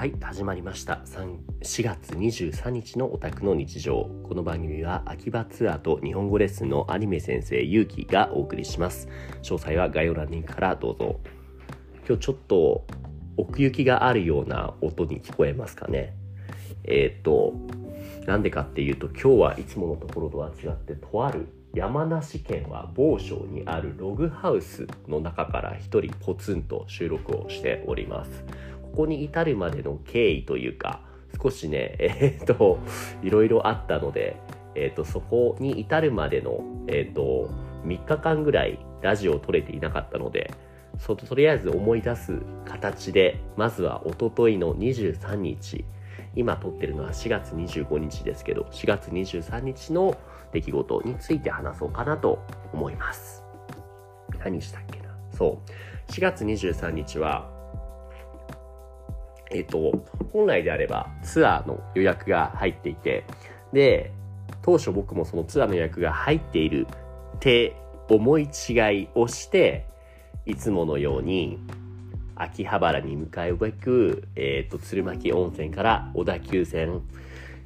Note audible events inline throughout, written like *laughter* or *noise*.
はい始まりました。4月23日のオタクの日常。この番組は秋葉ツアーと日本語レッスンのアニメ先生ゆうきがお送りします。詳細は概要欄にからどうぞ。今日ちょっと奥行きがあるような音に聞こえますかね。えっ、となんでかっていうと今日はいつものところとは違ってとある山梨県は某所にあるログハウスの中から一人ポツンと収録をしております。ここに至るまでの経緯というか少しね *laughs* えっ、といろいろあったので、えっとそこに至るまでの、えっと3日間ぐらいラジオを撮れていなかったのでそとりあえず思い出す形でまずはおとといの23日今撮ってるのは4月25日ですけど4月23日の出来事について話そうかなと思います。何したっけな？そう。4月23日はえっ、と本来であればツアーの予約が入っていてで当初僕もそのツアーの予約が入っているって思い違いをしていつものように秋葉原に向かうべく、えーと、鶴巻温泉から小田急線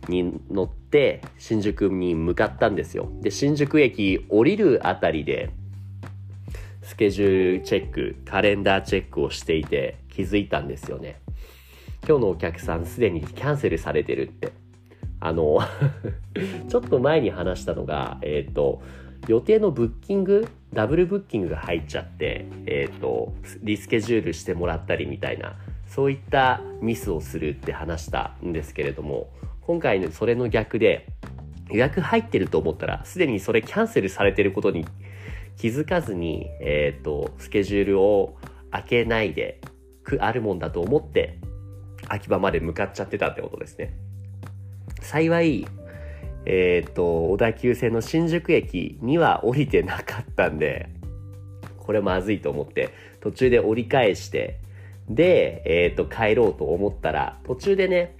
に乗って新宿に向かったんですよ。で、新宿駅降りるあたりでスケジュールチェック、カレンダーチェックをしていて気づいたんですよね。今日のお客さんすでにキャンセルされてるって。あの *laughs* ちょっと前に話したのが、えっ、ー、と、予定のブッキングダブルブッキングが入っちゃって、えっ、ー、とリスケジュールしてもらったりみたいなそういったミスをするって話したんですけれども今回のそれの逆で予約入ってると思ったらすでにそれキャンセルされてることに気づかずに、えっ、ー、とスケジュールを開けないであるもんだと思って秋葉まで向かっちゃってたってことですね。幸いえっ、と、小田急線の新宿駅には降りてなかったんで、これまずいと思って、途中で折り返して、で、えっ、と、帰ろうと思ったら、途中でね、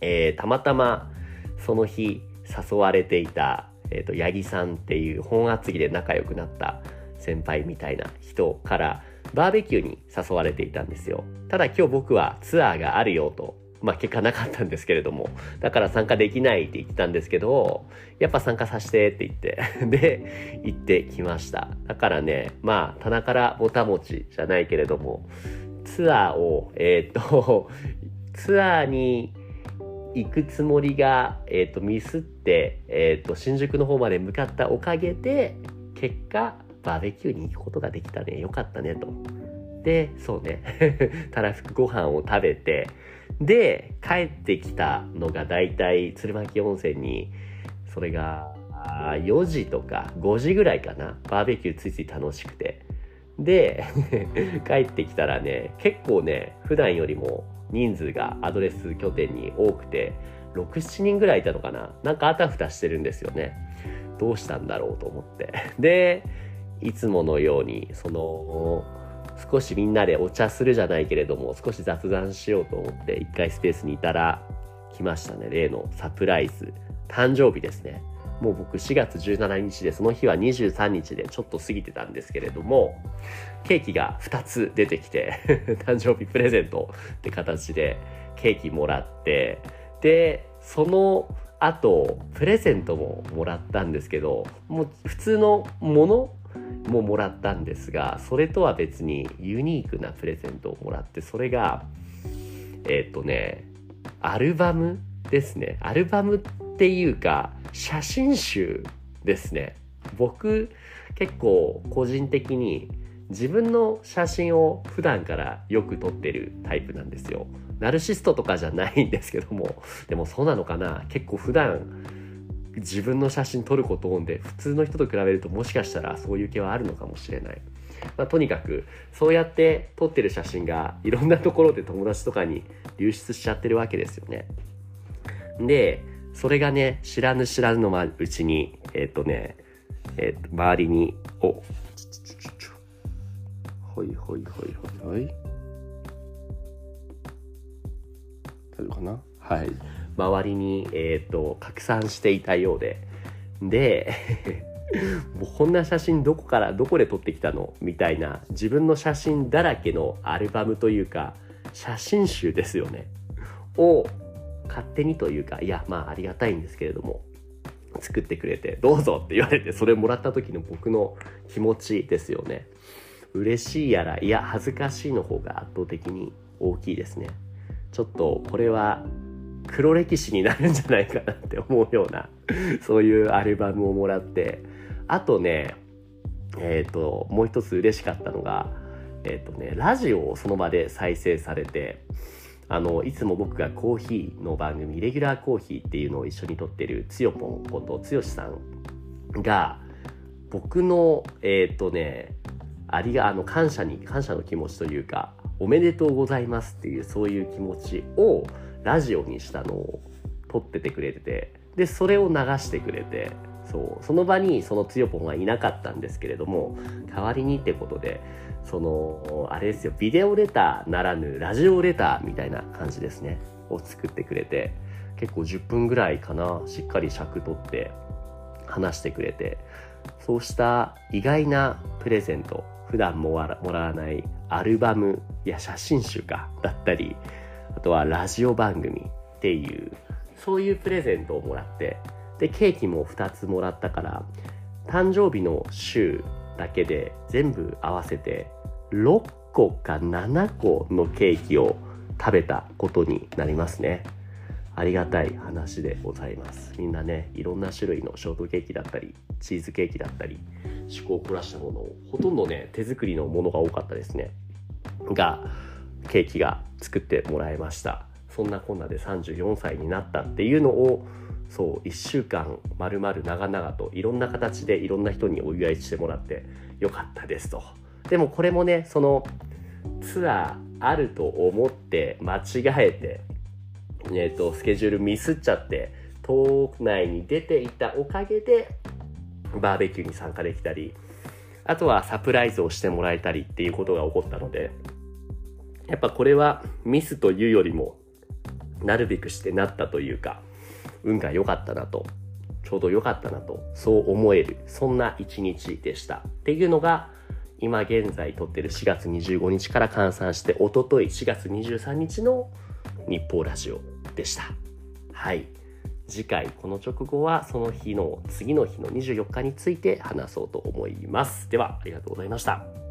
えー、たまたまその日誘われていた、えっ、と、八木さんっていう本厚木で仲良くなった先輩みたいな人からバーベキューに誘われていたんですよ。ただ今日僕はツアーがあるよとまあ結果なかったんですけれども、だから参加できないって言ってたんですけど、やっぱ参加させてって言って、*laughs* で、行ってきました。だからね、まあ棚からぼたもちじゃないけれども、ツアーを、えっ、と、*laughs* ツアーに行くつもりが、えっ、と、ミスって、えっ、と、新宿の方まで向かったおかげで、結果、バーベキューに行くことができたね。よかったね、と。で、そうね、*laughs* たらふくご飯を食べて、で、帰ってきたのがだいたい鶴巻温泉に、それが4時とか5時ぐらいかな。バーベキューついつい楽しくて。で、*laughs* 帰ってきたらね、結構ね、普段よりも人数がアドレス拠点に多くて、6、7人ぐらいいたのかな。なんかあたふたしてるんですよね。どうしたんだろうと思って。で、いつものように、その、少しみんなでお茶するじゃないけれども少し雑談しようと思って一回スペースにいたら来ましたね。例のサプライズ。誕生日ですね。もう僕4月17日でその日は23日でちょっと過ぎてたんですけれどもケーキが2つ出てきて *laughs* 誕生日プレゼントって形でケーキもらってでその後プレゼントももらったんですけどもう普通のものももらったんですがそれとは別にユニークなプレゼントをもらってそれがえっ、とねアルバムですね。アルバムっていうか写真集ですね。僕結構個人的に自分の写真を普段からよく撮ってるタイプなんですよ。ナルシストとかじゃないんですけどもでもそうなのかな。結構普段自分の写真撮ること多いんで普通の人と比べるともしかしたらそういう気はあるのかもしれない、まあ、とにかくそうやって撮ってる写真がいろんなところで友達とかに流出しちゃってるわけですよね。でそれがね知らぬ知らぬのうちにえっ、ー、とねえ、ー、と周りにおほいほいほいほいほい。大丈夫かな？はい。周りに、えーと、拡散していたようでで *laughs* もうこんな写真どこからどこで撮ってきたの？みたいな自分の写真だらけのアルバムというか写真集ですよね。を勝手にというか、いや、まあありがたいんですけれども、作ってくれて、どうぞって言われて、それもらった時の僕の気持ちですよね。嬉しいやら、いや、恥ずかしいの方が圧倒的に大きいですね。ちょっと、これは黒歴史になるんじゃないかなって思うような、そういうアルバムをもらって、あとね、えっ、ー、と、もう一つ嬉しかったのが、えっ、ー、とね、ラジオをその場で再生されて、あの、いつも僕がコーヒーの番組、レギュラーコーヒーっていうのを一緒に撮ってるつよぽんことつよしさんが、僕の、えっ、ー、とね、ありが、あの、感謝に、感謝の気持ちというか、おめでとうございますっていう、そういう気持ちをラジオにしたのを撮っててくれてて、で、それを流してくれて、そう、その場にそのつよぽんはいなかったんですけれども、代わりにってことで、その、あれですよ、ビデオレターならぬラジオレターみたいな感じですね、を作ってくれて、結構10分ぐらいかな、しっかり尺取って話してくれて、そうした意外なプレゼント、普段もらわないアルバムや写真集かだったり、とはラジオ番組っていう、そういうプレゼントをもらって、で、ケーキも2つもらったから、誕生日の週だけで全部合わせて6個か7個のケーキを食べたことになりますね。ありがたい話でございます。みんなね、いろんな種類のショートケーキだったり、チーズケーキだったり、趣向を凝らしたものを、ほとんどね、手作りのものが多かったですね。が、ケーキが作ってもらいました。そんなこんなで34歳になったっていうのを、そう1週間まるまる長々といろんな形でいろんな人にお祝いしてもらってよかったですとでもこれもねそのツアーあると思って間違えて、えーと、スケジュールミスっちゃって島内に出ていたおかげでバーベキューに参加できたりあとはサプライズをしてもらえたりっていうことが起こったのでやっぱこれはミスというよりもなるべくしてなったというか運が良かったなと、ちょうど良かったなと、そう思える、そんな一日でした。っていうのが、今現在撮ってる4月25日から換算して、おととい4月23日の日報ラジオでした。はい。次回、この直後はその日の次の日の24日について話そうと思います。では、ありがとうございました。